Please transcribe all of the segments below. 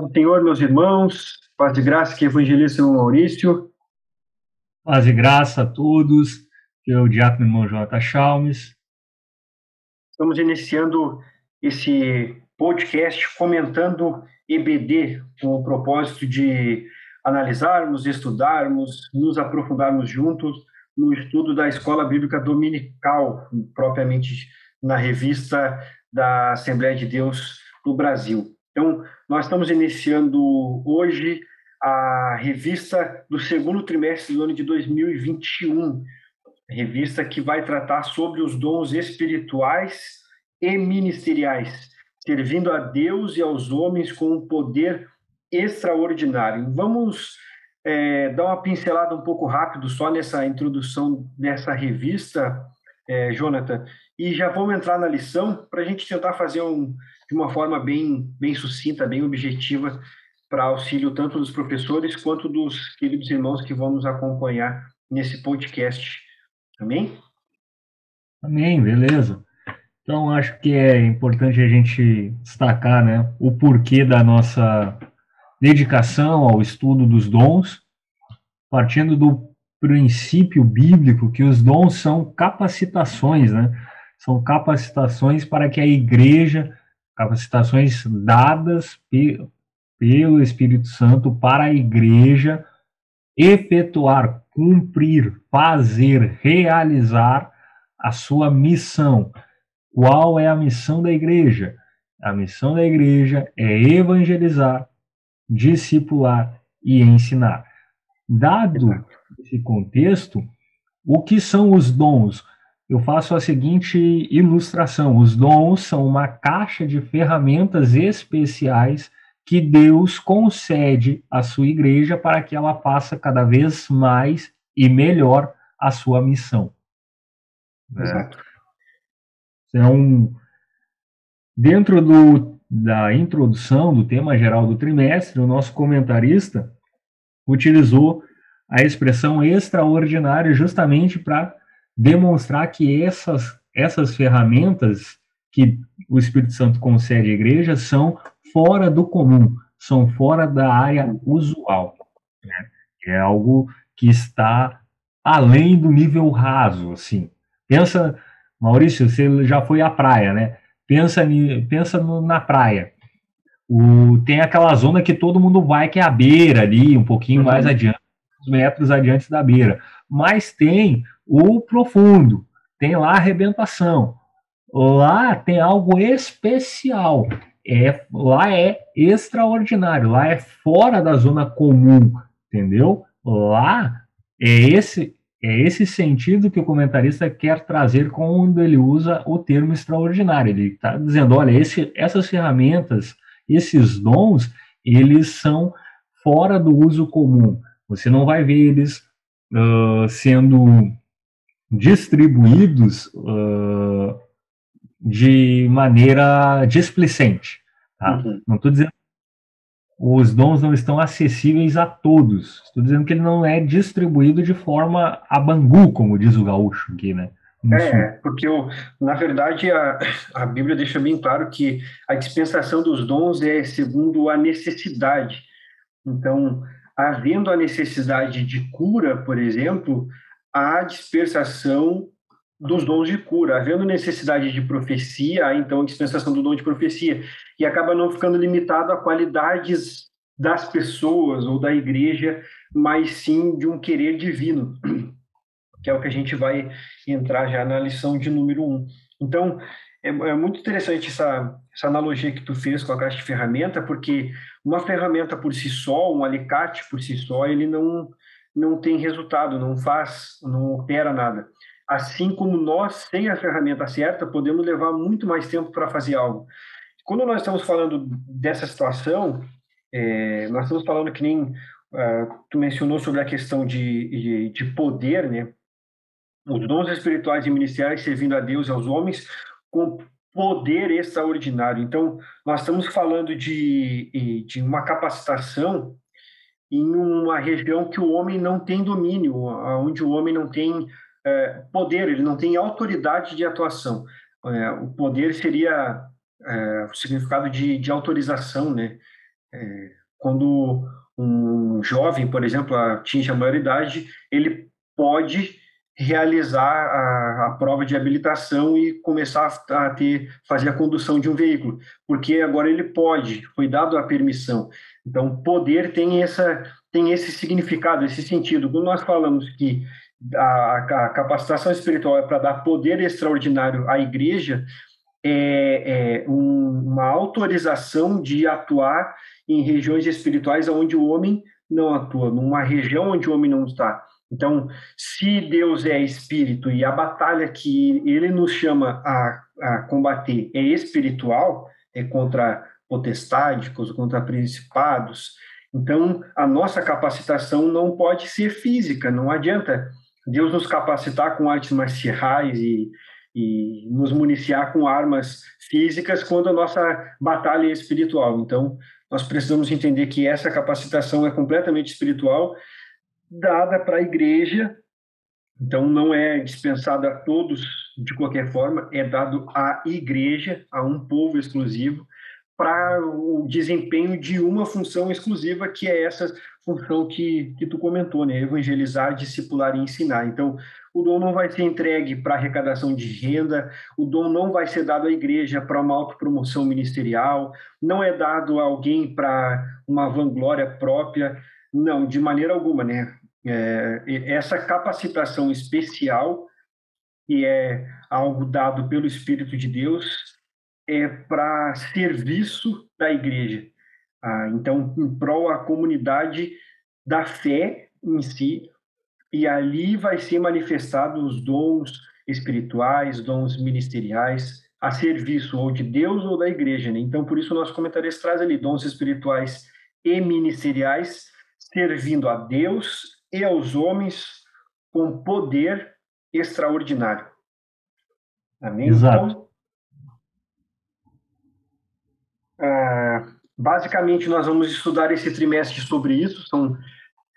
Paz do Senhor, meus irmãos, paz de graça que evangelista o Maurício. Paz e graça a todos, que é o diácono irmão J. Chalmes. Estamos iniciando esse podcast comentando EBD, com o propósito de analisarmos, estudarmos, nos aprofundarmos juntos no estudo da Escola Bíblica Dominical, propriamente na revista da Assembleia de Deus no Brasil. Então, nós estamos iniciando hoje a revista do segundo trimestre do ano de 2021, revista que vai tratar sobre os dons espirituais e ministeriais, servindo a Deus e aos homens com um poder extraordinário. Vamos é, dar uma pincelada um pouco rápido só nessa introdução dessa revista, é, Jonathan, e já vamos entrar na lição para a gente tentar fazer um, de uma forma bem, bem sucinta, bem objetiva, para auxílio tanto dos professores quanto dos queridos irmãos que vão nos acompanhar nesse podcast. Amém? Amém, beleza. Então, acho que é importante a gente destacar né, o porquê da nossa dedicação ao estudo dos dons, partindo do princípio bíblico que os dons são capacitações, né? são capacitações para que a igreja, capacitações dadas pe, pelo Espírito Santo para a igreja efetuar, cumprir, fazer, realizar a sua missão. Qual é a missão da igreja? A missão da igreja é evangelizar, discipular e ensinar. Dado esse contexto, o que são os dons? Eu faço a seguinte ilustração: os dons são uma caixa de ferramentas especiais que Deus concede à sua igreja para que ela faça cada vez mais e melhor a sua missão. Né? Exato. Então, dentro do, da introdução do tema geral do trimestre, o nosso comentarista utilizou a expressão extraordinário justamente para demonstrar que essas, essas ferramentas que o Espírito Santo concede à igreja são fora do comum, são fora da área usual. Né? É algo que está além do nível raso, assim. Pensa, Maurício, você já foi à praia, né? Pensa, pensa no, na praia. O, tem aquela zona que todo mundo vai, que é a beira ali, um pouquinho uhum. mais adiante, uns metros adiante da beira. Mas tem o profundo, tem lá arrebentação. Lá tem algo especial. É, lá é extraordinário, lá é fora da zona comum, entendeu? Lá é esse é esse sentido que o comentarista quer trazer quando ele usa o termo extraordinário. Ele está dizendo, olha, esse, essas ferramentas, esses dons, eles são fora do uso comum. Você não vai ver eles uh, sendo distribuídos uh, de maneira displicente. Tá? Uhum. Não estou dizendo os dons não estão acessíveis a todos. Estou dizendo que ele não é distribuído de forma a bangu, como diz o gaúcho aqui, né? É, porque eu, na verdade a, a Bíblia deixa bem claro que a dispensação dos dons é segundo a necessidade. Então, havendo a necessidade de cura, por exemplo, a dispersação dos dons de cura, havendo necessidade de profecia, então a dispensação do dom de profecia, e acaba não ficando limitado a qualidades das pessoas ou da igreja, mas sim de um querer divino, que é o que a gente vai entrar já na lição de número um. Então, é, é muito interessante essa, essa analogia que tu fez com a caixa de ferramenta, porque uma ferramenta por si só, um alicate por si só, ele não não tem resultado, não faz, não opera nada. Assim como nós, sem a ferramenta certa, podemos levar muito mais tempo para fazer algo. Quando nós estamos falando dessa situação, é, nós estamos falando que nem uh, tu mencionou sobre a questão de, de, de poder, né? Os dons espirituais e ministeriais servindo a Deus e aos homens com poder extraordinário. Então, nós estamos falando de, de uma capacitação em uma região que o homem não tem domínio, onde o homem não tem é, poder, ele não tem autoridade de atuação. É, o poder seria é, o significado de, de autorização, né? É, quando um jovem, por exemplo, atinge a maioridade, ele pode realizar a, a, prova de habilitação e começar a, ter fazer a condução de um veículo, porque agora ele pode, foi dado a permissão. Então, poder tem essa tem esse significado, esse sentido. Quando nós falamos que a, a capacitação espiritual é para dar poder extraordinário à igreja, é, é um, uma autorização de atuar em regiões espirituais onde o homem não atua, numa região onde o homem não está. Então, se Deus é espírito e a batalha que ele nos chama a, a combater é espiritual, é contra potestades, contra principados, então a nossa capacitação não pode ser física, não adianta Deus nos capacitar com artes marciais e, e nos municiar com armas físicas quando a nossa batalha é espiritual. Então, nós precisamos entender que essa capacitação é completamente espiritual dada para a igreja, então não é dispensada a todos de qualquer forma, é dado à igreja, a um povo exclusivo, para o desempenho de uma função exclusiva, que é essa função que, que tu comentou, né? Evangelizar, discipular e ensinar. Então, o dom não vai ser entregue para arrecadação de renda, o dom não vai ser dado à igreja para uma autopromoção ministerial, não é dado a alguém para uma vanglória própria, não, de maneira alguma, né? É, essa capacitação especial, que é algo dado pelo Espírito de Deus, é para serviço da igreja. Ah, então, em prol a comunidade da fé em si, e ali vai ser manifestado os dons espirituais, dons ministeriais, a serviço ou de Deus ou da igreja. Né? Então, por isso, o nosso comentário traz ali dons espirituais e ministeriais, servindo a Deus e aos homens com poder extraordinário. Amém? Exato. Então, é, basicamente, nós vamos estudar esse trimestre sobre isso. São,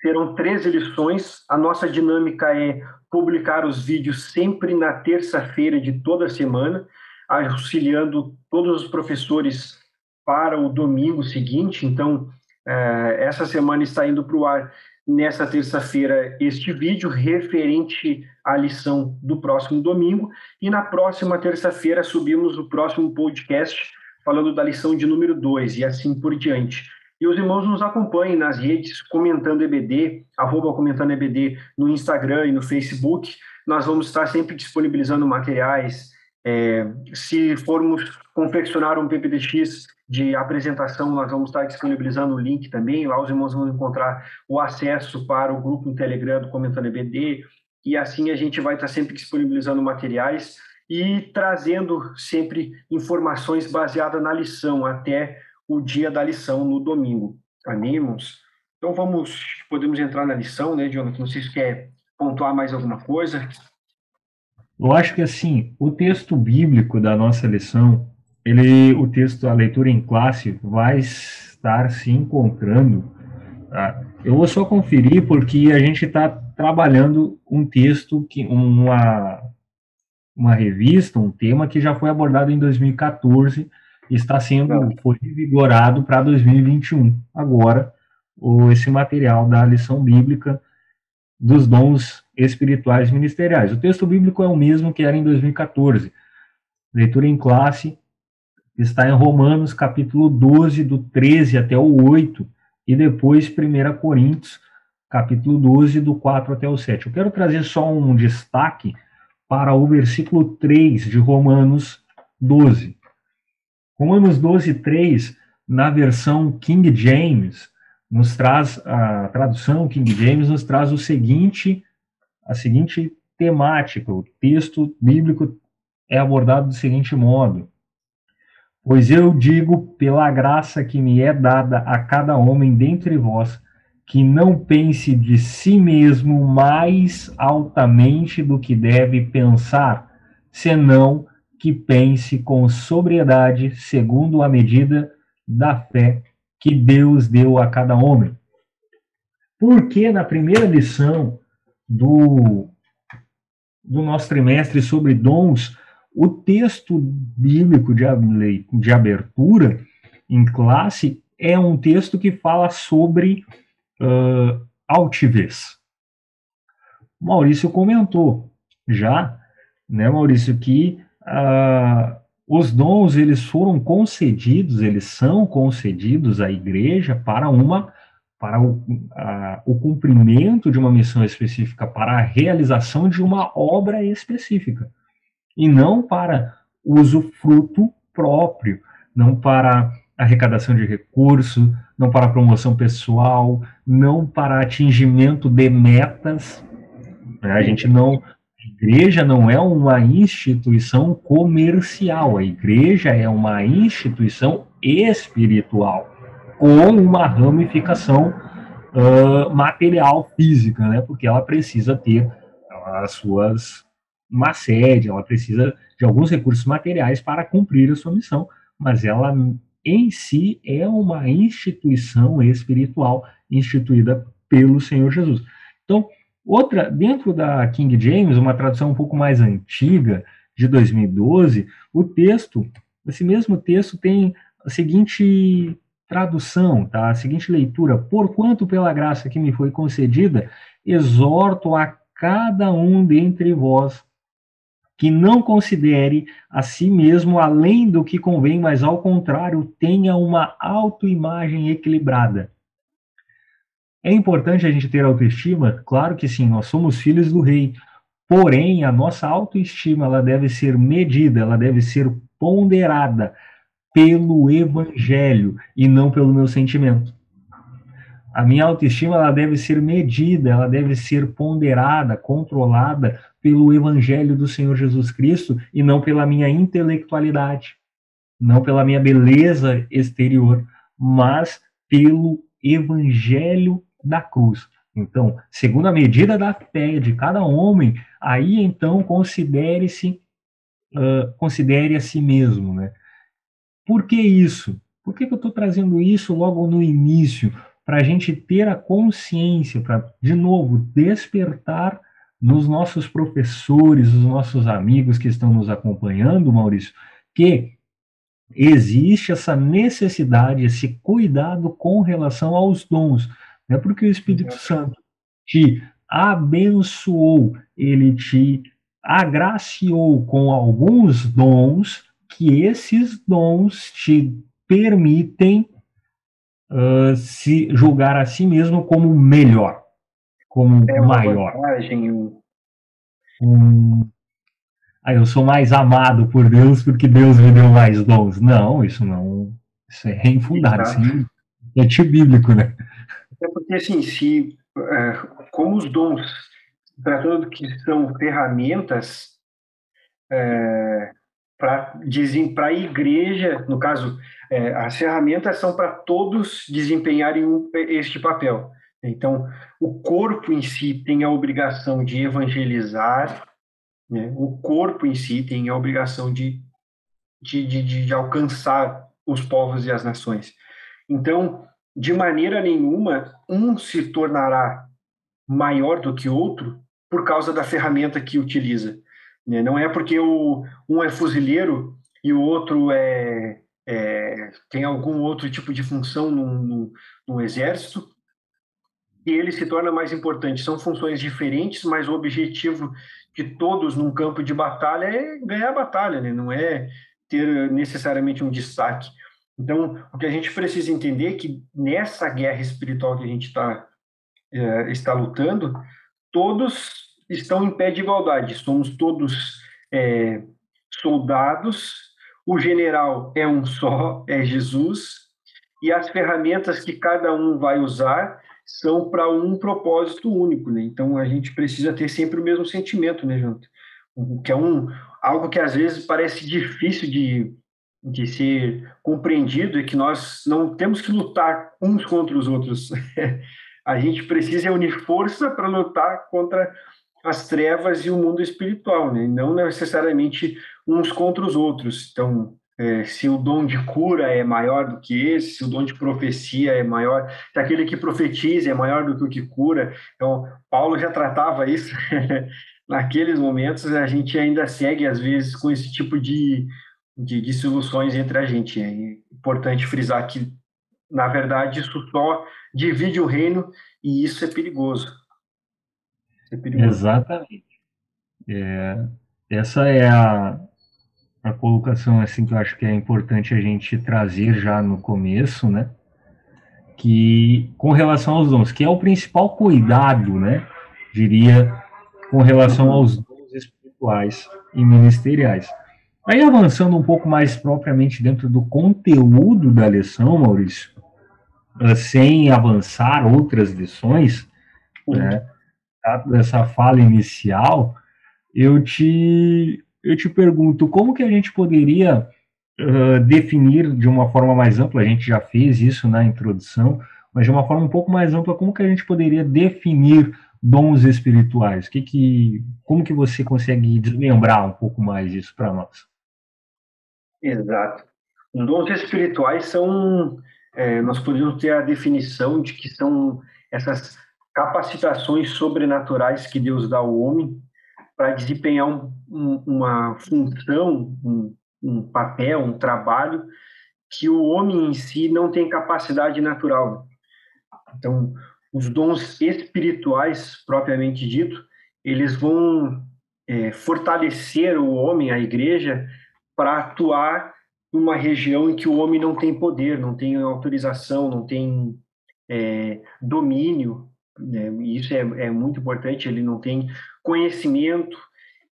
serão 13 lições. A nossa dinâmica é publicar os vídeos sempre na terça-feira de toda semana, auxiliando todos os professores para o domingo seguinte. Então, é, essa semana está indo para o ar nessa terça-feira este vídeo referente à lição do próximo domingo e na próxima terça-feira subimos o próximo podcast falando da lição de número 2 e assim por diante. E os irmãos nos acompanhem nas redes comentando EBD, arroba comentando EBD no Instagram e no Facebook. Nós vamos estar sempre disponibilizando materiais. É, se formos confeccionar um PPTX de apresentação, nós vamos estar disponibilizando o link também. Lá os irmãos vão encontrar o acesso para o grupo no Telegram do Comentando EBD. E assim a gente vai estar sempre disponibilizando materiais e trazendo sempre informações baseadas na lição até o dia da lição no domingo. Amém, irmãos? Então vamos, podemos entrar na lição, né, Jonathan? Não sei se quer pontuar mais alguma coisa. Eu acho que assim, o texto bíblico da nossa lição, ele, o texto, a leitura em classe, vai estar se encontrando. Tá? Eu vou só conferir porque a gente está trabalhando um texto que uma uma revista, um tema que já foi abordado em 2014 e está sendo foi revigorado para 2021. Agora, o, esse material da lição bíblica dos dons espirituais ministeriais. O texto bíblico é o mesmo que era em 2014. Leitura em classe está em Romanos, capítulo 12, do 13 até o 8, e depois 1 Coríntios, capítulo 12, do 4 até o 7. Eu quero trazer só um destaque para o versículo 3 de Romanos 12. Romanos 12, 3, na versão King James, nos traz, a tradução King James nos traz o seguinte, a seguinte temática, o texto bíblico é abordado do seguinte modo: Pois eu digo, pela graça que me é dada a cada homem dentre vós, que não pense de si mesmo mais altamente do que deve pensar, senão que pense com sobriedade, segundo a medida da fé que Deus deu a cada homem. Porque na primeira lição do, do nosso trimestre sobre dons, o texto bíblico de, de abertura em classe é um texto que fala sobre uh, altivez. Maurício comentou já, né, Maurício, que uh, os dons eles foram concedidos, eles são concedidos à igreja para uma para o, a, o cumprimento de uma missão específica, para a realização de uma obra específica, e não para uso fruto próprio, não para arrecadação de recursos, não para promoção pessoal, não para atingimento de metas. A gente não, igreja não é uma instituição comercial, a igreja é uma instituição espiritual com uma ramificação uh, material física, né? Porque ela precisa ter as suas uma sede, ela precisa de alguns recursos materiais para cumprir a sua missão, mas ela em si é uma instituição espiritual instituída pelo Senhor Jesus. Então, outra dentro da King James, uma tradução um pouco mais antiga de 2012, o texto, esse mesmo texto tem a seguinte tradução, tá? A seguinte leitura: Porquanto pela graça que me foi concedida, exorto a cada um dentre vós que não considere a si mesmo além do que convém, mas ao contrário, tenha uma autoimagem equilibrada. É importante a gente ter autoestima? Claro que sim, nós somos filhos do rei. Porém, a nossa autoestima ela deve ser medida, ela deve ser ponderada pelo evangelho e não pelo meu sentimento. A minha autoestima ela deve ser medida, ela deve ser ponderada, controlada pelo evangelho do Senhor Jesus Cristo e não pela minha intelectualidade, não pela minha beleza exterior, mas pelo evangelho da cruz. Então, segundo a medida da fé de cada homem, aí então considere-se uh, considere a si mesmo, né? Por que isso? Por que, que eu estou trazendo isso logo no início? Para a gente ter a consciência, para, de novo, despertar nos nossos professores, nos nossos amigos que estão nos acompanhando, Maurício, que existe essa necessidade, esse cuidado com relação aos dons. É porque o Espírito Santo te abençoou, ele te agraciou com alguns dons, que esses dons te permitem uh, se julgar a si mesmo como melhor, como é maior. Vantagem, um, ah, eu sou mais amado por Deus porque Deus me deu mais dons. Não, isso não. Isso é infundado, isso é antibíblico, né? É porque, assim, se, é, como os dons, tratando que são ferramentas, é, para a igreja, no caso, é, as ferramentas são para todos desempenharem este papel. Então, o corpo em si tem a obrigação de evangelizar, né? o corpo em si tem a obrigação de, de, de, de alcançar os povos e as nações. Então, de maneira nenhuma, um se tornará maior do que outro por causa da ferramenta que utiliza. Né? Não é porque o, um é fuzileiro e o outro é, é tem algum outro tipo de função no, exército e ele se torna mais importante. São funções diferentes, mas o objetivo de todos num campo de batalha é ganhar a batalha, né? não é ter necessariamente um destaque. Então, o que a gente precisa entender é que nessa guerra espiritual que a gente está é, está lutando, todos estão em pé de igualdade. Somos todos é, soldados, o general é um só, é Jesus, e as ferramentas que cada um vai usar são para um propósito único, né? Então a gente precisa ter sempre o mesmo sentimento, né, Junto? Que é um algo que às vezes parece difícil de, de ser compreendido e que nós não temos que lutar uns contra os outros. a gente precisa unir força para lutar contra as trevas e o mundo espiritual, né? não necessariamente uns contra os outros. Então, é, se o dom de cura é maior do que esse, se o dom de profecia é maior, se aquele que profetiza é maior do que o que cura. Então, Paulo já tratava isso naqueles momentos, a gente ainda segue, às vezes, com esse tipo de, de, de soluções entre a gente. É importante frisar que na verdade, isso só divide o reino e isso é perigoso. é perigoso. Exatamente. É, essa é a, a colocação assim que eu acho que é importante a gente trazer já no começo, né? Que com relação aos dons, que é o principal cuidado, né? Diria com relação aos dons espirituais e ministeriais. Aí avançando um pouco mais propriamente dentro do conteúdo da lição, Maurício, eh, sem avançar outras lições, né, dessa fala inicial, eu te, eu te pergunto, como que a gente poderia uh, definir de uma forma mais ampla, a gente já fez isso na introdução, mas de uma forma um pouco mais ampla, como que a gente poderia definir dons espirituais? Que que, como que você consegue desmembrar um pouco mais disso para nós? Exato. Os dons espirituais são, é, nós podemos ter a definição de que são essas capacitações sobrenaturais que Deus dá ao homem para desempenhar um, um, uma função, um, um, papel, um trabalho que o homem em si não tem capacidade natural. Então, os dons espirituais, propriamente dito, eles vão é, fortalecer o homem, a igreja, para atuar numa região em que o homem não tem poder, não tem autorização, não tem é, domínio, né? isso é, é muito importante, ele não tem conhecimento.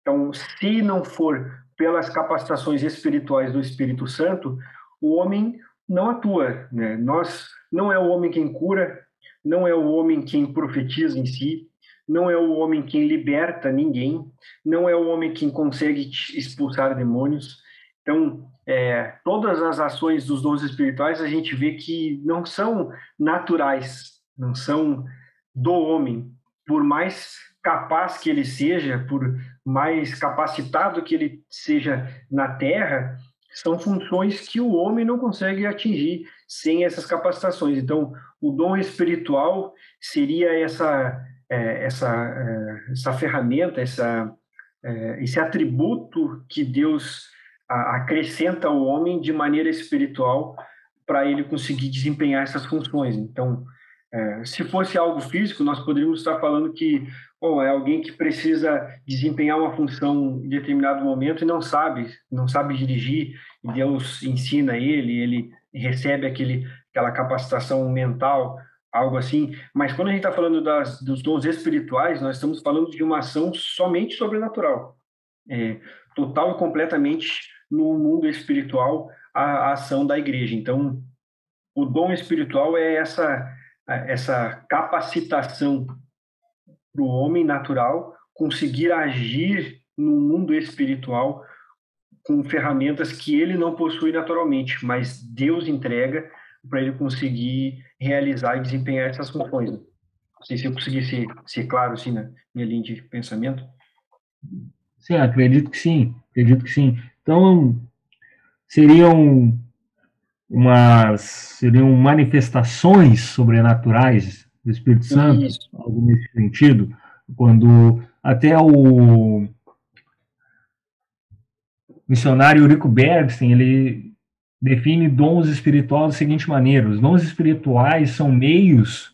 Então, se não for pelas capacitações espirituais do Espírito Santo, o homem não atua. Né? Nós não é o homem quem cura, não é o homem quem profetiza em si, não é o homem quem liberta ninguém, não é o homem quem consegue expulsar demônios. Então, é, todas as ações dos dons espirituais a gente vê que não são naturais, não são do homem, por mais capaz que ele seja, por mais capacitado que ele seja na Terra, são funções que o homem não consegue atingir sem essas capacitações. Então, o dom espiritual seria essa é, essa é, essa ferramenta, essa é, esse atributo que Deus acrescenta ao homem de maneira espiritual para ele conseguir desempenhar essas funções. Então, é, se fosse algo físico, nós poderíamos estar falando que bom, é alguém que precisa desempenhar uma função em determinado momento e não sabe, não sabe dirigir, e Deus ensina ele, ele recebe aquele, aquela capacitação mental, algo assim. Mas quando a gente está falando das, dos dons espirituais, nós estamos falando de uma ação somente sobrenatural, é, total e completamente no mundo espiritual a, a ação da igreja. Então, o dom espiritual é essa essa capacitação para o homem natural conseguir agir no mundo espiritual com ferramentas que ele não possui naturalmente, mas Deus entrega para ele conseguir realizar e desempenhar essas funções. Não sei se eu consegui ser, ser claro assim na minha linha de pensamento. Sim, acredito que sim, acredito que sim. Então, seriam umas seriam manifestações sobrenaturais do Espírito Santo, Isso. algo nesse sentido, quando até o missionário Eurico Bergsten, ele define dons espirituais da seguinte maneira: os dons espirituais são meios,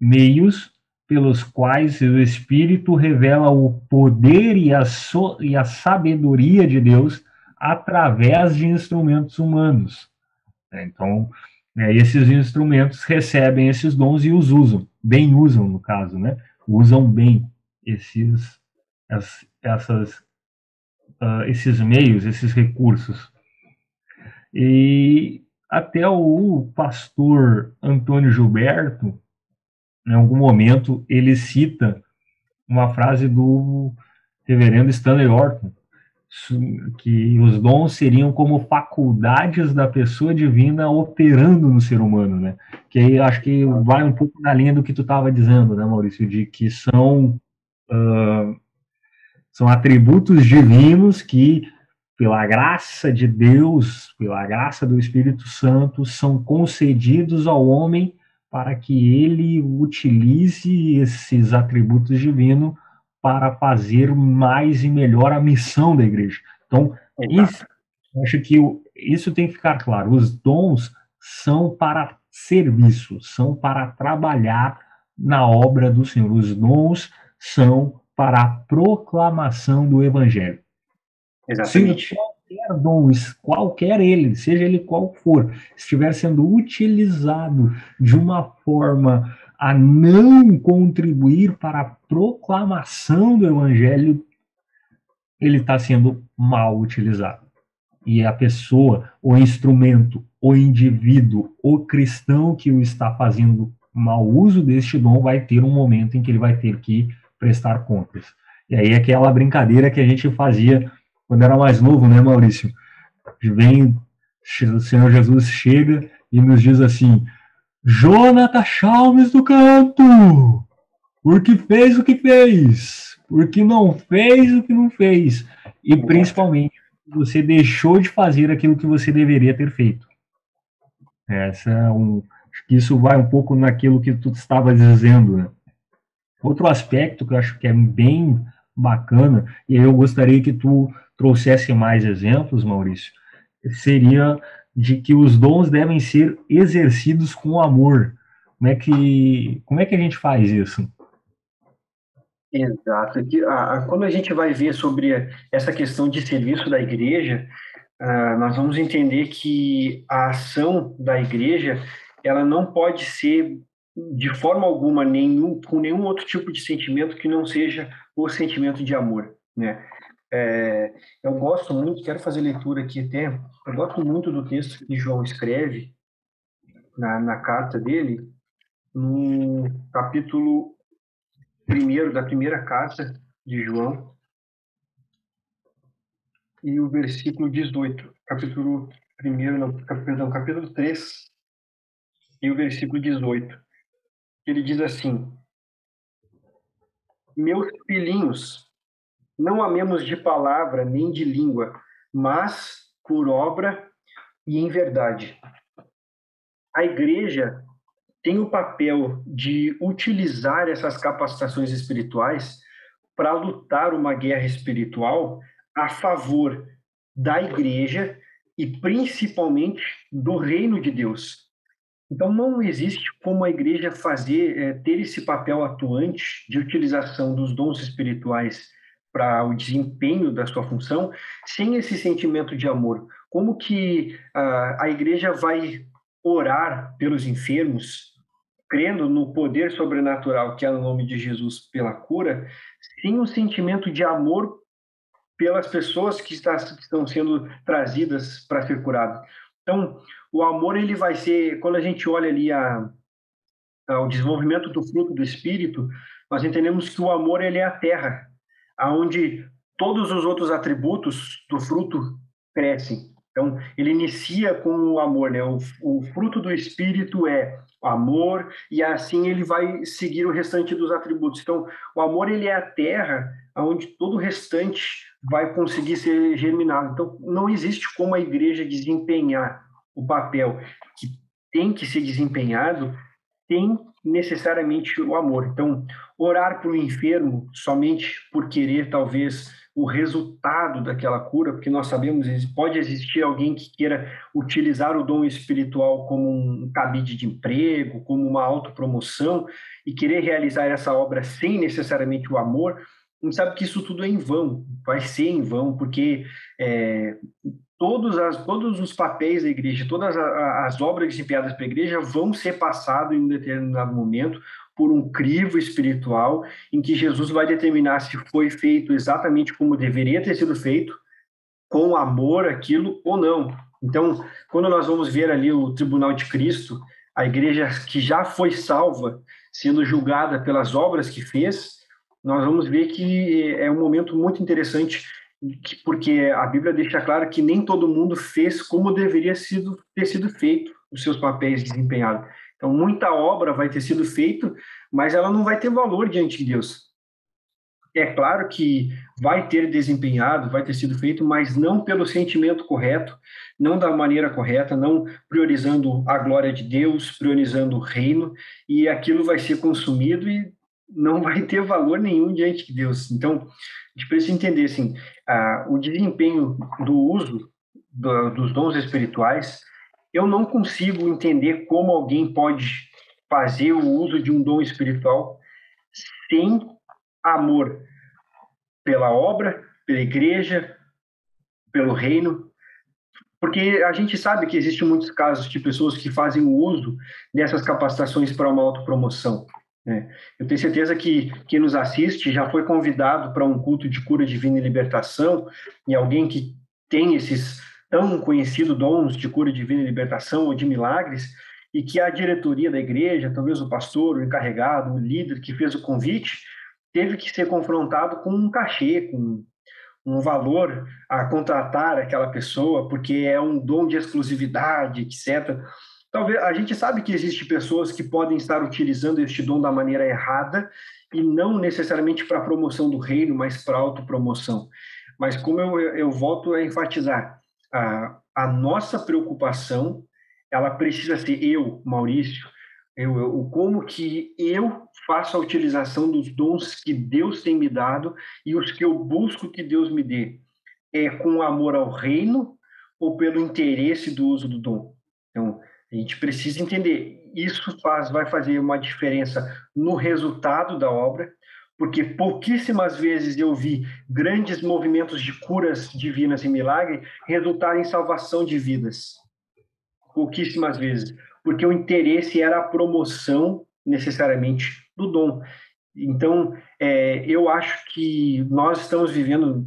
meios pelos quais o Espírito revela o poder e a, so, e a sabedoria de Deus através de instrumentos humanos. Né? Então, é, esses instrumentos recebem esses dons e os usam, bem usam, no caso, né? Usam bem esses, as, essas, uh, esses meios, esses recursos. E até o pastor Antônio Gilberto, em algum momento, ele cita uma frase do reverendo Stanley Orton, que os dons seriam como faculdades da pessoa divina operando no ser humano, né? Que aí acho que vai um pouco na linha do que tu estava dizendo, né, Maurício, de que são uh, são atributos divinos que pela graça de Deus, pela graça do Espírito Santo, são concedidos ao homem para que ele utilize esses atributos divinos para fazer mais e melhor a missão da igreja. Então, isso, acho que isso tem que ficar claro. Os dons são para serviço, são para trabalhar na obra do Senhor. Os dons são para a proclamação do Evangelho. Exatamente. Se qualquer dom, qualquer ele, seja ele qual for, estiver sendo utilizado de uma forma a não contribuir para a proclamação do Evangelho, ele está sendo mal utilizado. E a pessoa, o instrumento, o indivíduo, o cristão que o está fazendo mau uso deste dom vai ter um momento em que ele vai ter que prestar contas. E aí aquela brincadeira que a gente fazia quando era mais novo, né, Maurício? Vem, o Senhor Jesus chega e nos diz assim: Jonathan Chalmes do canto, porque fez o que fez, porque não fez o que não fez, e principalmente você deixou de fazer aquilo que você deveria ter feito. Essa é um, acho que isso vai um pouco naquilo que tu estava dizendo, né? Outro aspecto que eu acho que é bem bacana, e eu gostaria que tu trouxesse mais exemplos, Maurício, seria de que os dons devem ser exercidos com amor. Como é que, como é que a gente faz isso? Exato. Quando a gente vai ver sobre essa questão de serviço da igreja, nós vamos entender que a ação da igreja ela não pode ser de forma alguma nenhum com nenhum outro tipo de sentimento que não seja o sentimento de amor, né? É, eu gosto muito, quero fazer leitura aqui até, eu gosto muito do texto que João escreve na, na carta dele, no capítulo primeiro da primeira carta de João, e o versículo 18, capítulo primeiro, não, perdão, capítulo 3, e o versículo 18. Ele diz assim: Meus filhinhos, não amemos de palavra nem de língua, mas por obra e em verdade. A igreja tem o papel de utilizar essas capacitações espirituais para lutar uma guerra espiritual a favor da igreja e principalmente do reino de Deus. Então não existe como a igreja fazer é, ter esse papel atuante de utilização dos dons espirituais para o desempenho da sua função sem esse sentimento de amor. Como que uh, a igreja vai orar pelos enfermos, crendo no poder sobrenatural que é no nome de Jesus pela cura, sem um sentimento de amor pelas pessoas que, está, que estão sendo trazidas para ser curadas. Então, o amor ele vai ser quando a gente olha ali a, a, o desenvolvimento do fruto do espírito, nós entendemos que o amor ele é a terra, aonde todos os outros atributos do fruto crescem. Então, ele inicia com o amor, né? O, o fruto do espírito é amor e assim ele vai seguir o restante dos atributos. Então, o amor ele é a terra aonde todo o restante vai conseguir ser germinado. Então, não existe como a igreja desempenhar o papel que tem que ser desempenhado tem necessariamente o amor. Então, orar para o enfermo somente por querer, talvez, o resultado daquela cura, porque nós sabemos pode existir alguém que queira utilizar o dom espiritual como um cabide de emprego, como uma autopromoção, e querer realizar essa obra sem necessariamente o amor, a gente sabe que isso tudo é em vão, vai ser em vão, porque é, todos, as, todos os papéis da igreja, todas as obras desempenhadas pela igreja vão ser passadas em um determinado momento por um crivo espiritual em que Jesus vai determinar se foi feito exatamente como deveria ter sido feito, com amor aquilo ou não. Então, quando nós vamos ver ali o tribunal de Cristo, a igreja que já foi salva, sendo julgada pelas obras que fez, nós vamos ver que é um momento muito interessante porque a Bíblia deixa claro que nem todo mundo fez como deveria sido, ter sido feito os seus papéis desempenhados. Então, muita obra vai ter sido feita, mas ela não vai ter valor diante de Deus. É claro que vai ter desempenhado, vai ter sido feito, mas não pelo sentimento correto, não da maneira correta, não priorizando a glória de Deus, priorizando o reino, e aquilo vai ser consumido e não vai ter valor nenhum diante de Deus. Então, a gente precisa entender assim, o desempenho do uso do, dos dons espirituais, eu não consigo entender como alguém pode fazer o uso de um dom espiritual sem amor pela obra, pela igreja, pelo reino, porque a gente sabe que existem muitos casos de pessoas que fazem o uso dessas capacitações para uma autopromoção. Né? Eu tenho certeza que quem nos assiste já foi convidado para um culto de cura divina e libertação, e alguém que tem esses tão conhecidos dons de cura divina e libertação ou de milagres, e que a diretoria da igreja, talvez o pastor, o encarregado, o líder que fez o convite, teve que ser confrontado com um cachê, com um valor a contratar aquela pessoa, porque é um dom de exclusividade, etc. Talvez a gente sabe que existe pessoas que podem estar utilizando este dom da maneira errada e não necessariamente para a promoção do reino, mas para autopromoção. Mas como eu, eu volto a enfatizar, a, a nossa preocupação, ela precisa ser eu, Maurício, eu, eu, como que eu faço a utilização dos dons que Deus tem me dado e os que eu busco que Deus me dê. É com amor ao reino ou pelo interesse do uso do dom? Então, a gente precisa entender. Isso faz, vai fazer uma diferença no resultado da obra, porque pouquíssimas vezes eu vi grandes movimentos de curas divinas e milagre resultar em salvação de vidas. Pouquíssimas vezes porque o interesse era a promoção necessariamente do dom. Então, é, eu acho que nós estamos vivendo,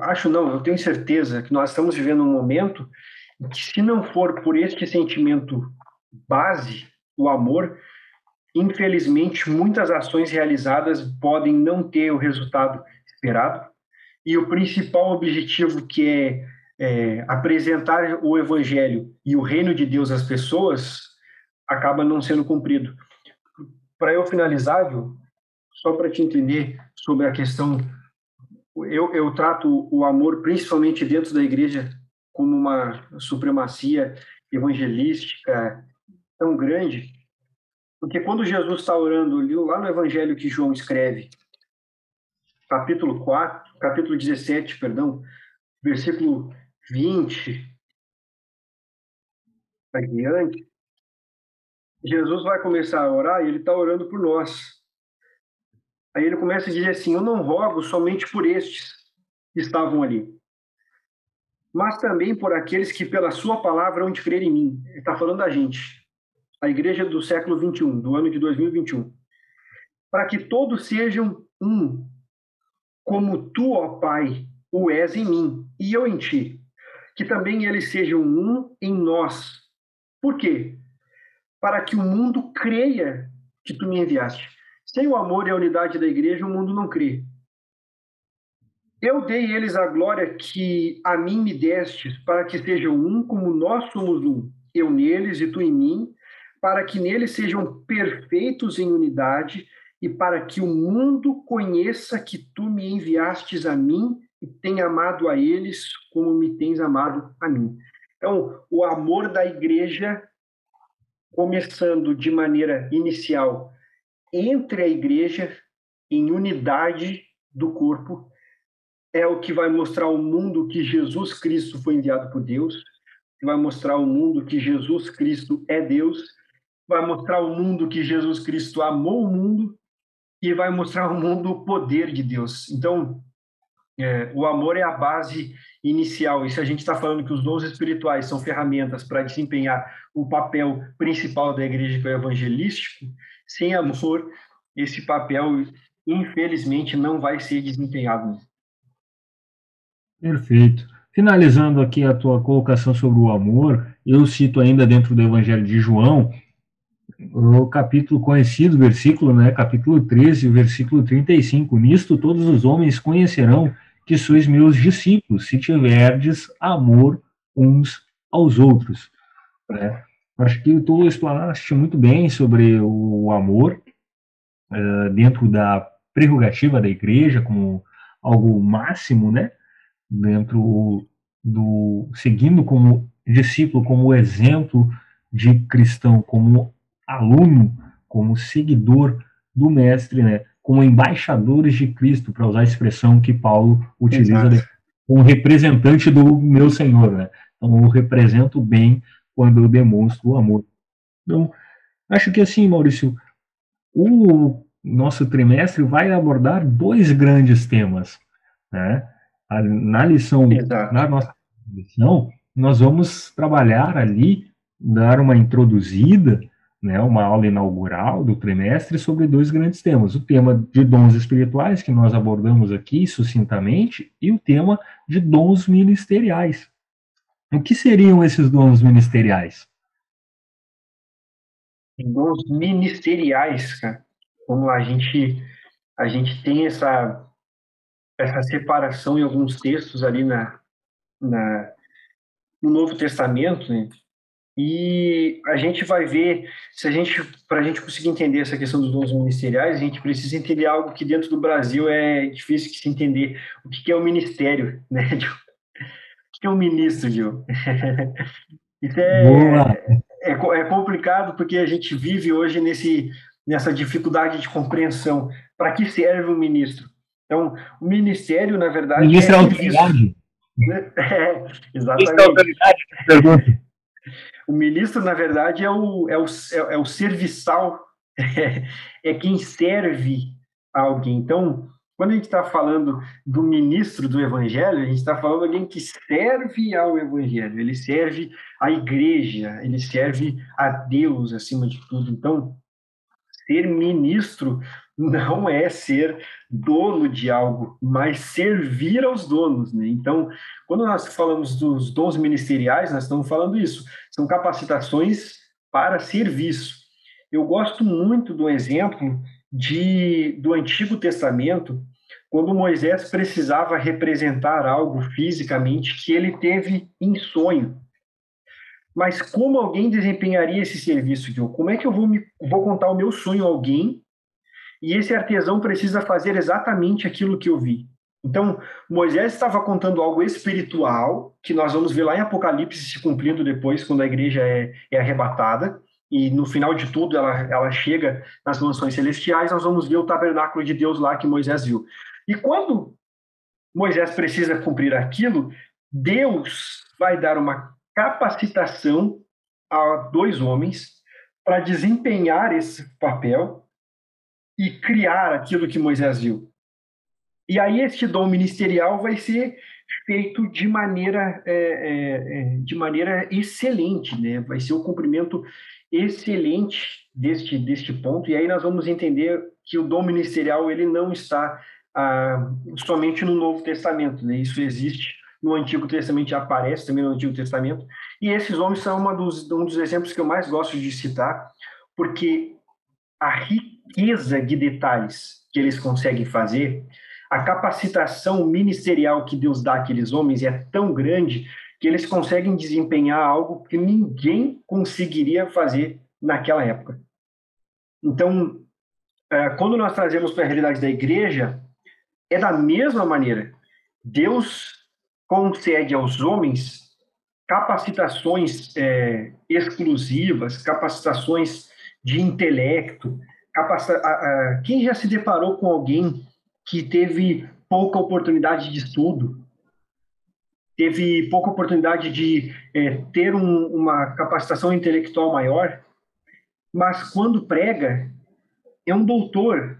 acho não, eu tenho certeza que nós estamos vivendo um momento que, se não for por este sentimento base, o amor, infelizmente, muitas ações realizadas podem não ter o resultado esperado. E o principal objetivo, que é, é apresentar o evangelho e o reino de Deus às pessoas, acaba não sendo cumprido. Para eu finalizar, viu, só para te entender sobre a questão, eu, eu trato o amor principalmente dentro da igreja como uma supremacia evangelística tão grande, porque quando Jesus está orando, lá no evangelho que João escreve, capítulo 4, capítulo 17, perdão, versículo 20 adiante, Jesus vai começar a orar e ele está orando por nós. Aí ele começa a dizer assim: Eu não rogo somente por estes que estavam ali, mas também por aqueles que pela Sua palavra hão de crer em mim. Ele está falando da gente, a igreja do século 21, do ano de 2021. Para que todos sejam um, como tu, ó Pai, o és em mim e eu em ti. Que também eles sejam um em nós. Por quê? para que o mundo creia que tu me enviaste. Sem o amor e a unidade da igreja, o mundo não crê. Eu dei eles a glória que a mim me destes, para que sejam um como nós somos um, eu neles e tu em mim, para que neles sejam perfeitos em unidade e para que o mundo conheça que tu me enviastes a mim e tenha amado a eles como me tens amado a mim. Então, o amor da igreja começando de maneira inicial entre a igreja, em unidade do corpo, é o que vai mostrar ao mundo que Jesus Cristo foi enviado por Deus, vai mostrar ao mundo que Jesus Cristo é Deus, vai mostrar ao mundo que Jesus Cristo amou o mundo e vai mostrar ao mundo o poder de Deus. Então, é, o amor é a base inicial. E se a gente está falando que os dons espirituais são ferramentas para desempenhar o papel principal da igreja, que é o evangelístico, sem amor, esse papel, infelizmente, não vai ser desempenhado. Perfeito. Finalizando aqui a tua colocação sobre o amor, eu cito ainda dentro do Evangelho de João, o capítulo conhecido, versículo, né, capítulo 13, versículo 35. Nisto todos os homens conhecerão que sois meus discípulos, se tiverdes amor uns aos outros. Né? Acho que tu explanaste muito bem sobre o amor uh, dentro da prerrogativa da igreja como algo máximo, né? Dentro do seguindo como discípulo, como exemplo de cristão, como aluno, como seguidor do mestre, né? como embaixadores de Cristo, para usar a expressão que Paulo utiliza, como representante do meu Senhor. Né? Então, eu represento bem quando eu demonstro o amor. Então, acho que assim, Maurício, o nosso trimestre vai abordar dois grandes temas, né? Na lição, Exato. na nossa lição, nós vamos trabalhar ali, dar uma introduzida, né, uma aula inaugural do trimestre sobre dois grandes temas: o tema de dons espirituais, que nós abordamos aqui sucintamente, e o tema de dons ministeriais. O que seriam esses dons ministeriais? Dons ministeriais, cara. Vamos lá, a gente, a gente tem essa, essa separação em alguns textos ali na, na, no Novo Testamento, né? E a gente vai ver, se a gente, para a gente conseguir entender essa questão dos dons ministeriais, a gente precisa entender algo que dentro do Brasil é difícil de se entender. O que é o ministério, né? O que é um ministro, Gil? Isso é, é, é, complicado porque a gente vive hoje nesse, nessa dificuldade de compreensão. Para que serve um ministro? Então, o ministério, na verdade. Ministro é, é autoridade. É, exatamente. É autoridade, o ministro, na verdade, é o, é o, é, o serviçal, é, é quem serve a alguém. Então, quando a gente está falando do ministro do evangelho, a gente está falando de alguém que serve ao evangelho, ele serve à igreja, ele serve a Deus acima de tudo. Então, ser ministro não é ser dono de algo, mas servir aos donos. Né? Então, quando nós falamos dos dons ministeriais, nós estamos falando isso, são capacitações para serviço. Eu gosto muito do exemplo de, do Antigo Testamento, quando Moisés precisava representar algo fisicamente que ele teve em sonho. Mas como alguém desempenharia esse serviço, Joe? Como é que eu vou, me, vou contar o meu sonho a alguém e esse artesão precisa fazer exatamente aquilo que eu vi? Então, Moisés estava contando algo espiritual, que nós vamos ver lá em Apocalipse se cumprindo depois, quando a igreja é, é arrebatada e no final de tudo ela, ela chega nas mansões celestiais, nós vamos ver o tabernáculo de Deus lá que Moisés viu. E quando Moisés precisa cumprir aquilo, Deus vai dar uma capacitação a dois homens para desempenhar esse papel e criar aquilo que Moisés viu. E aí este dom ministerial vai ser feito de maneira, é, é, é de maneira excelente, né? Vai ser o cumprimento excelente deste, deste ponto. E aí nós vamos entender que o dom ministerial ele não está ah, somente no Novo Testamento, né? Isso existe no Antigo Testamento, aparece também no Antigo Testamento. E esses homens são uma dos, um dos exemplos que eu mais gosto de citar, porque a riqueza de detalhes que eles conseguem fazer, a capacitação ministerial que Deus dá àqueles homens é tão grande que eles conseguem desempenhar algo que ninguém conseguiria fazer naquela época. Então, é, quando nós trazemos para a realidade da igreja, é da mesma maneira. Deus concede aos homens capacitações é, exclusivas, capacitações de intelecto. Capacita quem já se deparou com alguém que teve pouca oportunidade de estudo, teve pouca oportunidade de é, ter um, uma capacitação intelectual maior, mas quando prega, é um doutor.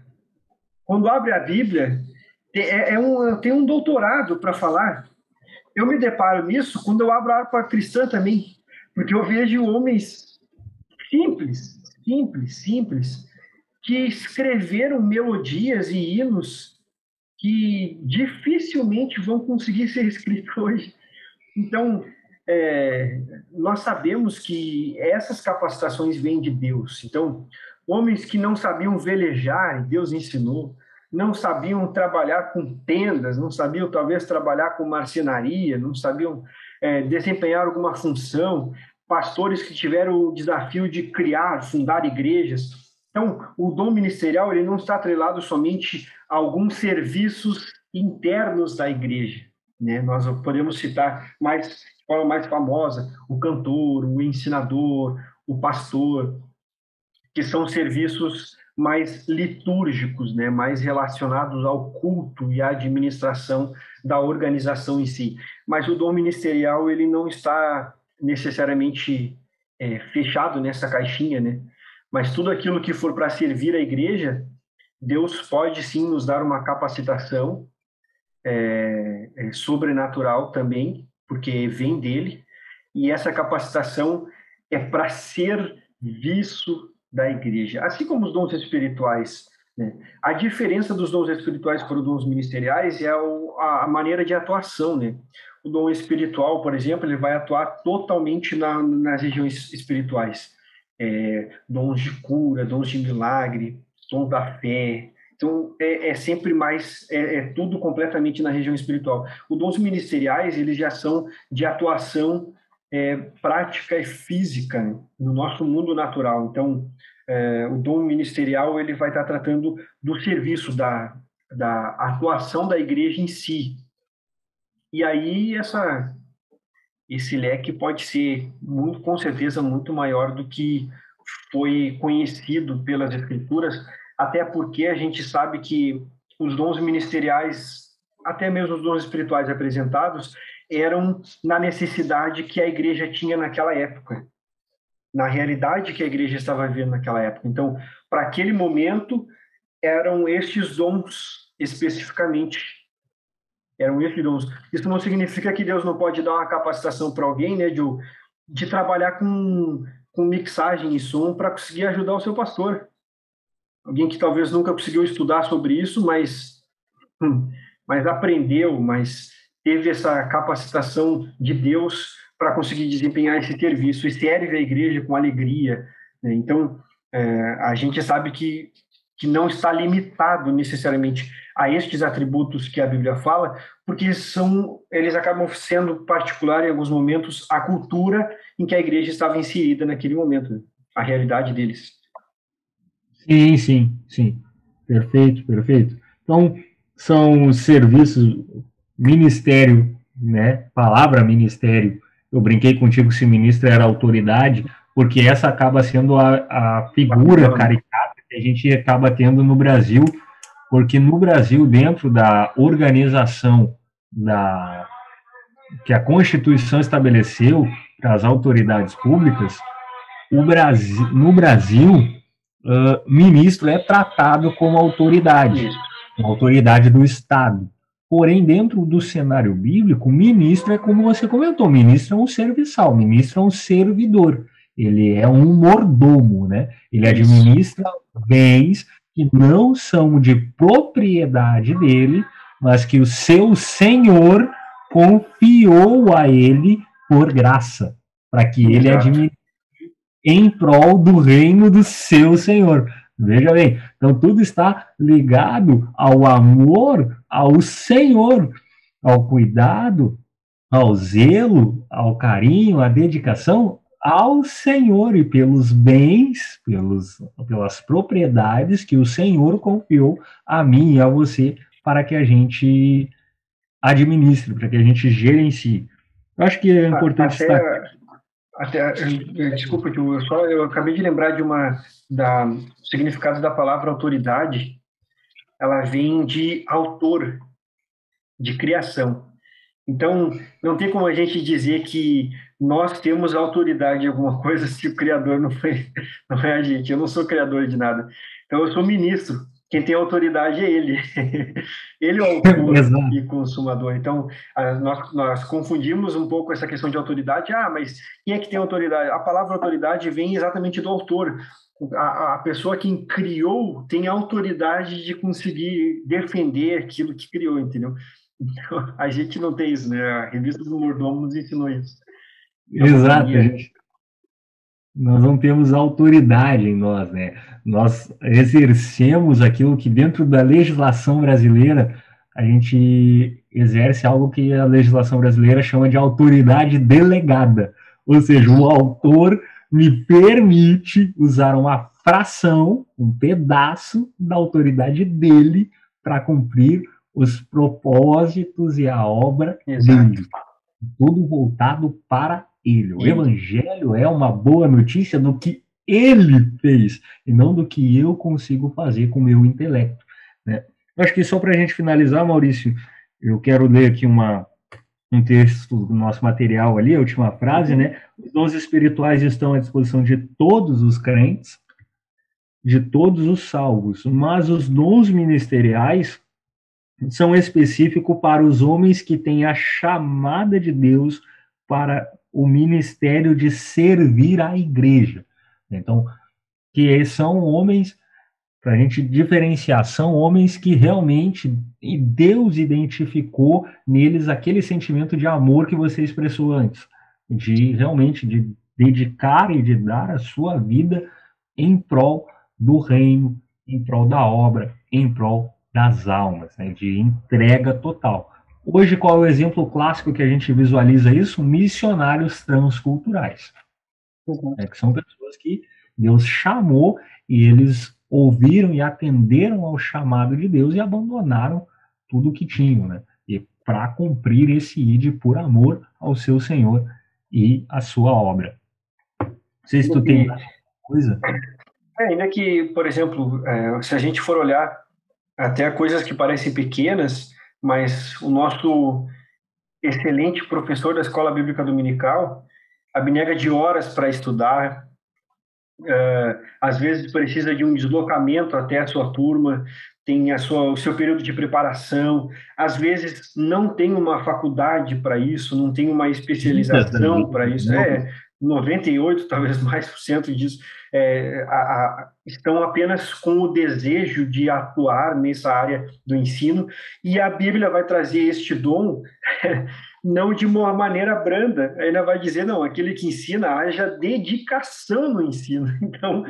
Quando abre a Bíblia, é, é um, tem um doutorado para falar. Eu me deparo nisso quando eu abro a harpa cristã também, porque eu vejo homens simples, simples, simples, que escreveram melodias e hinos que dificilmente vão conseguir ser escritos hoje. Então, é, nós sabemos que essas capacitações vêm de Deus. Então, homens que não sabiam velejar, Deus ensinou, não sabiam trabalhar com tendas, não sabiam talvez trabalhar com marcenaria, não sabiam é, desempenhar alguma função, pastores que tiveram o desafio de criar, fundar igrejas. Então, o dom ministerial ele não está atrelado somente a alguns serviços internos da igreja. Né? Nós podemos citar mais de forma mais famosa o cantor, o ensinador, o pastor, que são serviços mais litúrgicos, né, mais relacionados ao culto e à administração da organização em si. Mas o dom ministerial ele não está necessariamente é, fechado nessa caixinha, né? Mas tudo aquilo que for para servir a igreja, Deus pode sim nos dar uma capacitação é, é, sobrenatural também, porque vem dele, e essa capacitação é para serviço da igreja, assim como os dons espirituais. Né? A diferença dos dons espirituais para os dons ministeriais é a, a maneira de atuação, né? O dom espiritual, por exemplo, ele vai atuar totalmente na, nas regiões espirituais. É, dons de cura, dons de milagre, dons da fé. Então, é, é sempre mais, é, é, tudo completamente na região espiritual. Os dons ministeriais, eles já são de atuação é, prática e física no nosso mundo natural. Então, é, o dom ministerial, ele vai estar tratando do serviço, da, da atuação da igreja em si, e aí essa esse leque pode ser muito, com certeza muito maior do que foi conhecido pelas escrituras, até porque a gente sabe que os dons ministeriais, até mesmo os dons espirituais apresentados, eram na necessidade que a igreja tinha naquela época, na realidade que a igreja estava vivendo naquela época. Então, para aquele momento, eram estes dons especificamente eram esses dons. Isso não significa que Deus não pode dar uma capacitação para alguém, né, de, de trabalhar com, com mixagem e som para conseguir ajudar o seu pastor. Alguém que talvez nunca conseguiu estudar sobre isso, mas, hum, mas aprendeu, mas teve essa capacitação de Deus para conseguir desempenhar esse serviço e serve a igreja com alegria. Né? Então, é, a gente sabe que, que não está limitado necessariamente a estes atributos que a Bíblia fala, porque são eles acabam sendo particular em alguns momentos a cultura em que a igreja estava inserida naquele momento, a realidade deles. Sim, sim, sim. Perfeito, perfeito. Então, são serviços ministério, né? Palavra ministério. Eu brinquei contigo se ministro era autoridade, porque essa acaba sendo a, a figura caricata que a gente acaba tendo no Brasil porque no Brasil, dentro da organização da, que a Constituição estabeleceu para as autoridades públicas, o Brasil, no Brasil, uh, ministro é tratado como autoridade, como autoridade do Estado. Porém, dentro do cenário bíblico, ministro é como você comentou, ministro é um serviçal, ministro é um servidor, ele é um mordomo, né? Ele administra bens que não são de propriedade dele, mas que o seu Senhor confiou a ele por graça, para que ele administre em prol do reino do seu Senhor. Veja bem, então tudo está ligado ao amor ao Senhor, ao cuidado, ao zelo, ao carinho, à dedicação ao Senhor e pelos bens, pelos, pelas propriedades que o Senhor confiou a mim e a você para que a gente administre, para que a gente gerencie. Eu acho que é importante até, destacar. Até, desculpa, eu só eu acabei de lembrar de uma da significado da palavra autoridade. Ela vem de autor, de criação. Então, não tem como a gente dizer que nós temos autoridade em alguma coisa se o criador não foi, não é a gente. Eu não sou criador de nada. Então, eu sou ministro. Quem tem autoridade é ele. ele é o autor e consumador. Então, nós, nós confundimos um pouco essa questão de autoridade. Ah, mas quem é que tem autoridade? A palavra autoridade vem exatamente do autor. A, a pessoa que criou tem autoridade de conseguir defender aquilo que criou, entendeu? Então, a gente não tem isso, né? A revista do Mordomo nos ensinou isso. Exato. Gente, nós não temos autoridade em nós, né? Nós exercemos aquilo que dentro da legislação brasileira a gente exerce algo que a legislação brasileira chama de autoridade delegada. Ou seja, o autor me permite usar uma fração, um pedaço da autoridade dele para cumprir os propósitos e a obra Exato. dele. Tudo voltado para ele. O evangelho é uma boa notícia do que ele fez e não do que eu consigo fazer com o meu intelecto. Né? Acho que só para a gente finalizar, Maurício, eu quero ler aqui uma, um texto do nosso material ali, a última frase, né? Os dons espirituais estão à disposição de todos os crentes, de todos os salvos, mas os dons ministeriais são específicos para os homens que têm a chamada de Deus para o ministério de servir à igreja. Então, que são homens, para a gente diferenciar, são homens que realmente Deus identificou neles aquele sentimento de amor que você expressou antes, de realmente de dedicar e de dar a sua vida em prol do reino, em prol da obra, em prol das almas, né, de entrega total. Hoje, qual é o exemplo clássico que a gente visualiza isso? Missionários transculturais. Uhum. É, que são pessoas que Deus chamou e eles ouviram e atenderam ao chamado de Deus e abandonaram tudo o que tinham, né? E para cumprir esse id por amor ao seu Senhor e à sua obra. Não sei se tu tem coisa. É, ainda que, por exemplo, é, se a gente for olhar até coisas que parecem pequenas, mas o nosso excelente professor da escola bíblica dominical abnega de horas para estudar, uh, às vezes precisa de um deslocamento até a sua turma, tem a sua, o seu período de preparação, às vezes não tem uma faculdade para isso, não tem uma especialização para isso. É, 98, talvez mais por cento disso, é, a, a, estão apenas com o desejo de atuar nessa área do ensino, e a Bíblia vai trazer este dom não de uma maneira branda, ainda vai dizer, não, aquele que ensina haja dedicação no ensino. Então,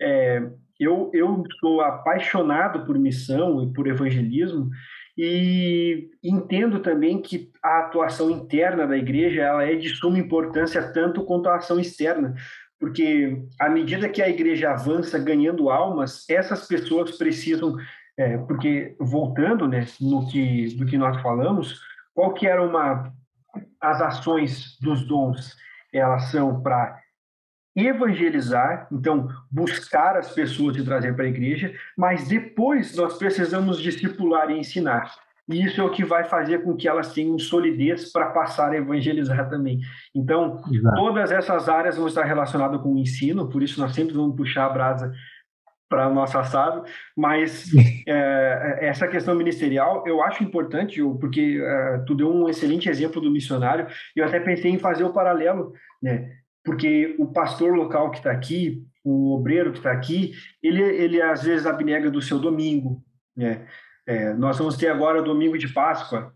é, eu, eu sou apaixonado por missão e por evangelismo, e entendo também que a atuação interna da igreja ela é de suma importância tanto quanto a ação externa, porque à medida que a igreja avança ganhando almas, essas pessoas precisam, é, porque voltando, né, no que do que nós falamos, qual que era uma as ações dos dons? Elas são para evangelizar, então buscar as pessoas e trazer para a igreja, mas depois nós precisamos discipular e ensinar. E isso é o que vai fazer com que elas tenham solidez para passar a evangelizar também. Então, Exato. todas essas áreas vão estar relacionadas com o ensino, por isso nós sempre vamos puxar a brasa para o nosso assado, mas é, essa questão ministerial eu acho importante, porque é, tu deu um excelente exemplo do missionário, e eu até pensei em fazer o paralelo, né? porque o pastor local que está aqui, o obreiro que está aqui, ele, ele às vezes abnega do seu domingo. Né? É, nós vamos ter agora o domingo de Páscoa,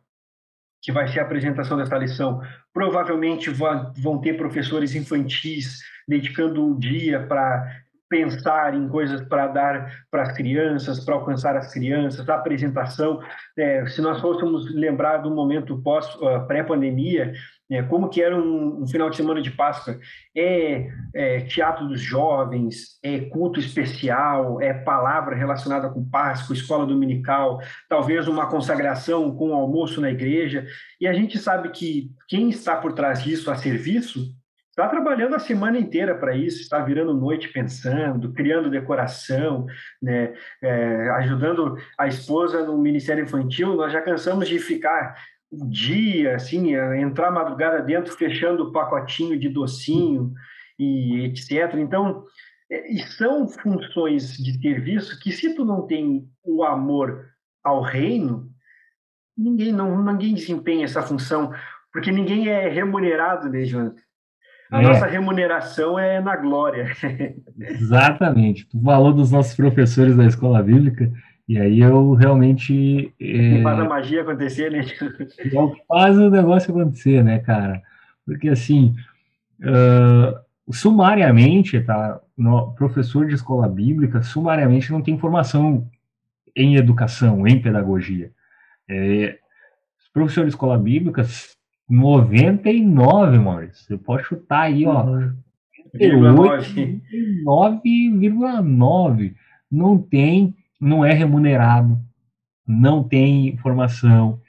que vai ser a apresentação dessa lição. Provavelmente vão, vão ter professores infantis dedicando o dia para pensar em coisas para dar para as crianças, para alcançar as crianças, a apresentação. É, se nós fôssemos lembrar do momento pós uh, pré-pandemia, é, como que era um, um, final de semana de Páscoa? É, é, teatro dos jovens, é culto especial, é palavra relacionada com Páscoa, escola dominical, talvez uma consagração com almoço na igreja. E a gente sabe que quem está por trás disso a serviço está trabalhando a semana inteira para isso, está virando noite pensando, criando decoração, né, é, ajudando a esposa no Ministério Infantil. Nós já cansamos de ficar o dia, assim, entrar madrugada dentro, fechando o pacotinho de docinho e etc. Então, é, são funções de serviço que se tu não tem o amor ao reino, ninguém não ninguém desempenha essa função, porque ninguém é remunerado, né, Jonathan? A é. nossa remuneração é na glória. Exatamente. Tu falou dos nossos professores da escola bíblica, e aí eu realmente. É, faz a magia acontecer, né? É o que faz o negócio acontecer, né, cara? Porque assim, uh, sumariamente, tá? No, professor de escola bíblica, sumariamente não tem formação em educação, em pedagogia. É, professor de escola bíblica 99, Maurício. Você pode chutar aí, ó. 9,9. Não tem, não é remunerado, não tem informação.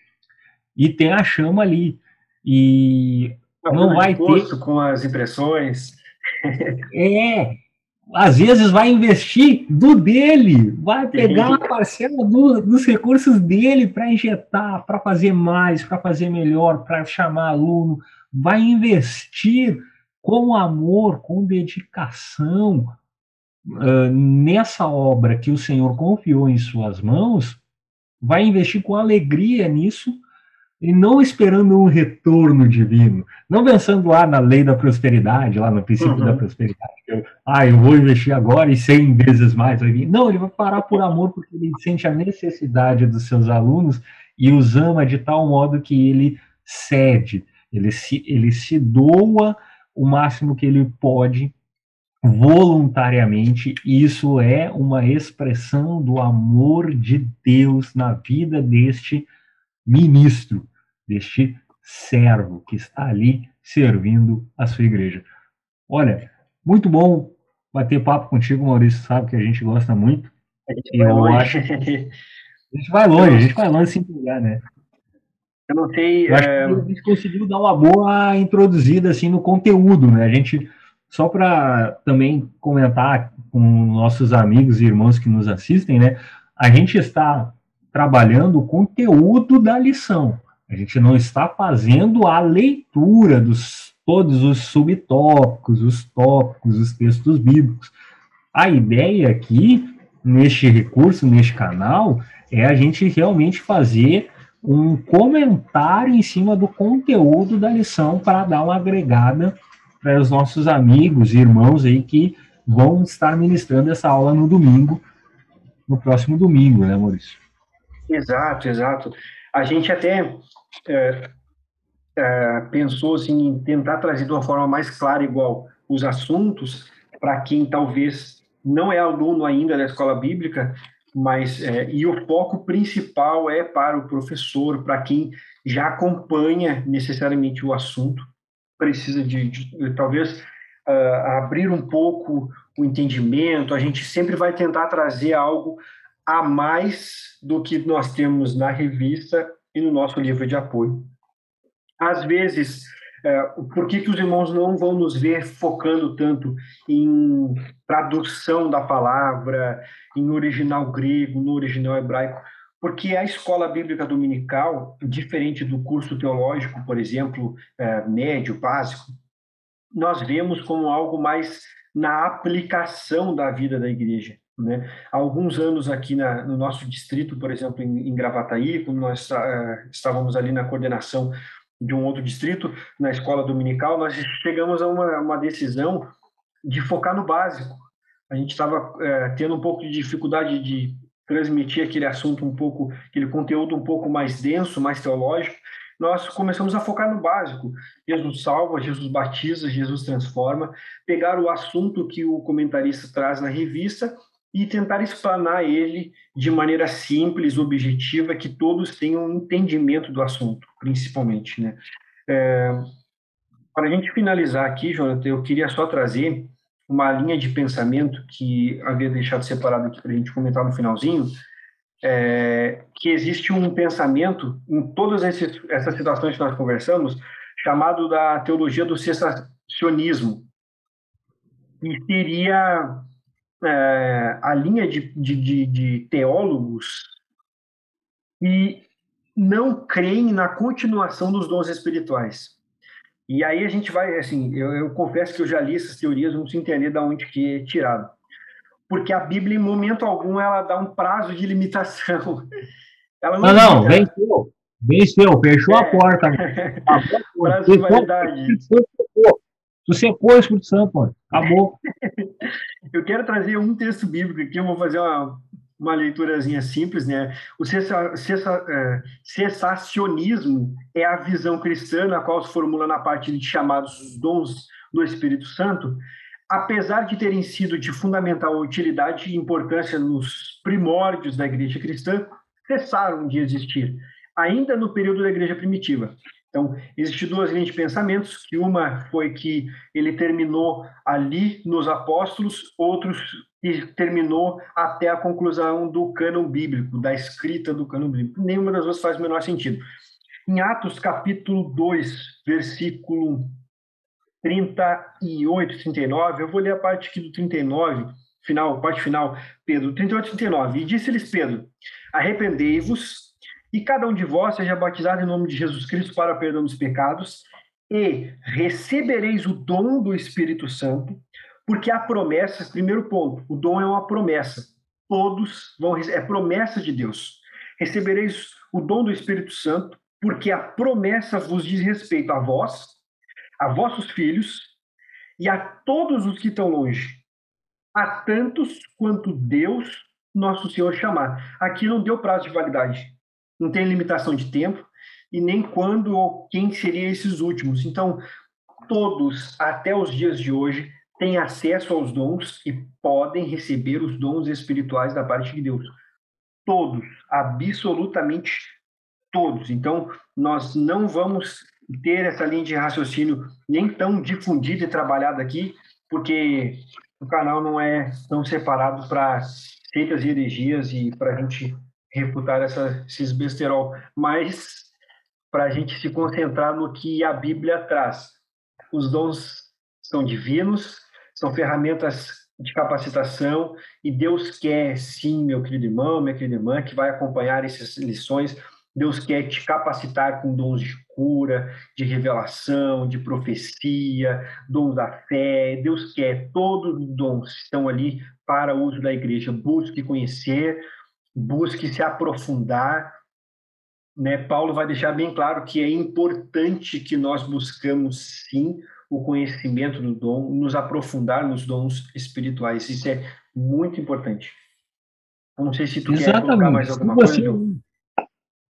E tem a chama ali. E não, não vai ter. com as impressões. é. Às vezes vai investir do dele, vai pegar uma parcela do, dos recursos dele para injetar, para fazer mais, para fazer melhor, para chamar aluno, vai investir com amor, com dedicação uh, nessa obra que o Senhor confiou em suas mãos, vai investir com alegria nisso e não esperando um retorno divino, não pensando lá na lei da prosperidade, lá no princípio uhum. da prosperidade. Eu, ah, eu vou investir agora e cem vezes mais vai vir. Não, ele vai parar por amor porque ele sente a necessidade dos seus alunos e os ama de tal modo que ele cede, ele se, ele se doa o máximo que ele pode voluntariamente. Isso é uma expressão do amor de Deus na vida deste ministro deste servo que está ali servindo a sua igreja. Olha, muito bom bater papo contigo, Maurício, sabe que a gente gosta muito. Gente eu acho que a gente vai longe, a gente vai longe sem pegar, né? Eu não sei. Eu é... a gente conseguiu dar uma boa introduzida assim no conteúdo, né? A gente só para também comentar com nossos amigos e irmãos que nos assistem, né? A gente está trabalhando o conteúdo da lição. A gente não está fazendo a leitura dos todos os subtópicos, os tópicos, os textos bíblicos. A ideia aqui, neste recurso, neste canal, é a gente realmente fazer um comentário em cima do conteúdo da lição para dar uma agregada para os nossos amigos e irmãos aí que vão estar ministrando essa aula no domingo, no próximo domingo, né, Maurício? Exato, exato. A gente até é, é, pensou assim, em tentar trazer de uma forma mais clara, igual os assuntos, para quem talvez não é aluno ainda da escola bíblica, mas é, e o foco principal é para o professor, para quem já acompanha necessariamente o assunto, precisa de, de, talvez uh, abrir um pouco o entendimento. A gente sempre vai tentar trazer algo a mais do que nós temos na revista e no nosso livro de apoio. Às vezes, é, por que, que os irmãos não vão nos ver focando tanto em tradução da palavra, em original grego, no original hebraico? Porque a escola bíblica dominical, diferente do curso teológico, por exemplo, é, médio, básico, nós vemos como algo mais na aplicação da vida da igreja. Né? Há alguns anos aqui na, no nosso distrito, por exemplo, em, em Gravataí, quando nós uh, estávamos ali na coordenação de um outro distrito, na escola dominical, nós chegamos a uma, uma decisão de focar no básico. A gente estava uh, tendo um pouco de dificuldade de transmitir aquele assunto um pouco, aquele conteúdo um pouco mais denso, mais teológico, nós começamos a focar no básico. Jesus salva, Jesus batiza, Jesus transforma. Pegar o assunto que o comentarista traz na revista e tentar explanar ele de maneira simples, objetiva, que todos tenham um entendimento do assunto, principalmente, né? É, para a gente finalizar aqui, Jonathan, eu queria só trazer uma linha de pensamento que havia deixado separado aqui para a gente comentar no finalzinho, é, que existe um pensamento em todas esses, essas situações que nós conversamos, chamado da teologia do cessacionismo, e seria é, a linha de, de, de, de teólogos e não creem na continuação dos dons espirituais. E aí a gente vai, assim, eu, eu, confesso que eu já li essas teorias, não preciso entender de onde que é tirado. Porque a Bíblia, em momento algum, ela dá um prazo de limitação. Ela não, não, não venceu. Venceu, fechou é. a porta. prazo de validade. Tu secou o Espírito Santo, acabou. Eu quero trazer um texto bíblico aqui, eu vou fazer uma, uma leiturazinha simples, né? O é, cessacionismo é a visão cristã na qual se formula na parte de chamados dons do Espírito Santo, apesar de terem sido de fundamental utilidade e importância nos primórdios da igreja cristã, cessaram de existir, ainda no período da igreja primitiva. Então, existem duas linhas de pensamentos, que uma foi que ele terminou ali nos apóstolos, outros que terminou até a conclusão do cânon bíblico, da escrita do cânon bíblico. Nenhuma das duas faz o menor sentido. Em Atos capítulo 2, versículo 38, 39. Eu vou ler a parte aqui do 39, final, parte final, Pedro, 38, 39. E disse-lhes Pedro: Arrependei-vos, e cada um de vós seja batizado em nome de Jesus Cristo para perdão dos pecados, e recebereis o dom do Espírito Santo, porque há promessas. Primeiro ponto: o dom é uma promessa. Todos vão é promessa de Deus. Recebereis o dom do Espírito Santo, porque a promessa vos diz respeito a vós, a vossos filhos e a todos os que estão longe, a tantos quanto Deus, nosso Senhor, chamar. Aqui não deu prazo de validade, não tem limitação de tempo e nem quando ou quem seriam esses últimos. Então, todos, até os dias de hoje, têm acesso aos dons e podem receber os dons espirituais da parte de Deus. Todos, absolutamente todos. Então, nós não vamos ter essa linha de raciocínio nem tão difundida e trabalhada aqui, porque o canal não é tão separado para seitas e heresias e para a gente refutar essa, esses besterol, mas para a gente se concentrar no que a Bíblia traz. Os dons são divinos, são ferramentas de capacitação e Deus quer, sim, meu querido irmão, minha querida irmã, que vai acompanhar essas lições, Deus quer te capacitar com dons de cura, de revelação, de profecia, dons da fé. Deus quer todos os dons estão ali para uso da igreja. Busque conhecer, busque se aprofundar. Né? Paulo vai deixar bem claro que é importante que nós buscamos sim o conhecimento do dom, nos aprofundar nos dons espirituais. Isso é muito importante. Não sei se tu Exatamente. quer colocar mais alguma você, coisa.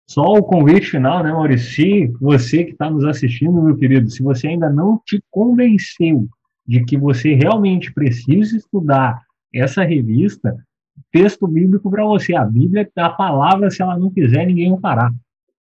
Só o convite final, né, Maurício? Se você que está nos assistindo, meu querido, se você ainda não te convenceu de que você realmente precisa estudar essa revista, texto bíblico para você. A Bíblia, a palavra, se ela não quiser, ninguém o fará.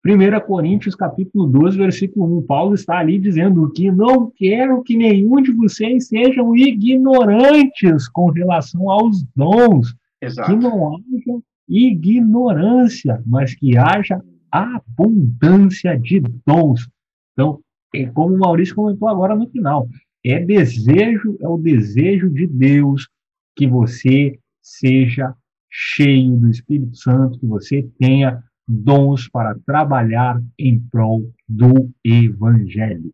1 Coríntios capítulo 12, versículo 1, Paulo está ali dizendo que não quero que nenhum de vocês sejam ignorantes com relação aos dons, Exato. que não haja ignorância, mas que haja abundância de dons. Então, é como o Maurício comentou agora no final, é desejo, é o desejo de Deus que você seja cheio do Espírito Santo, que você tenha dons para trabalhar em prol do Evangelho.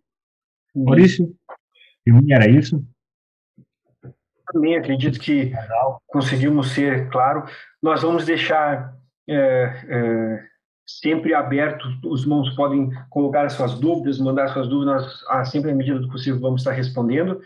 Maurício, era isso? Também acredito que conseguimos ser claro. Nós vamos deixar é, é, sempre aberto, os irmãos podem colocar as suas dúvidas, mandar suas dúvidas, nós, sempre à medida do possível vamos estar respondendo.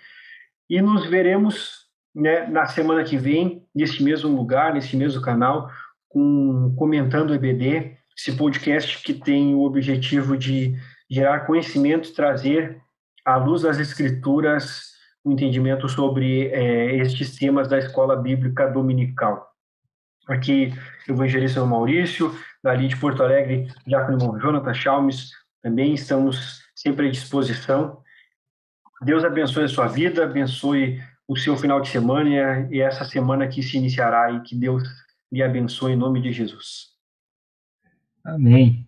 E nos veremos né, na semana que vem, neste mesmo lugar, neste mesmo canal, com Comentando o EBD, esse podcast que tem o objetivo de gerar conhecimento trazer à luz das escrituras um entendimento sobre é, estes temas da escola bíblica dominical. Aqui, o evangelista Maurício, dali de Porto Alegre, Diácono Jonathan Chalmes, também estamos sempre à disposição. Deus abençoe a sua vida, abençoe o seu final de semana e essa semana que se iniciará e que Deus lhe abençoe em nome de Jesus. Amém.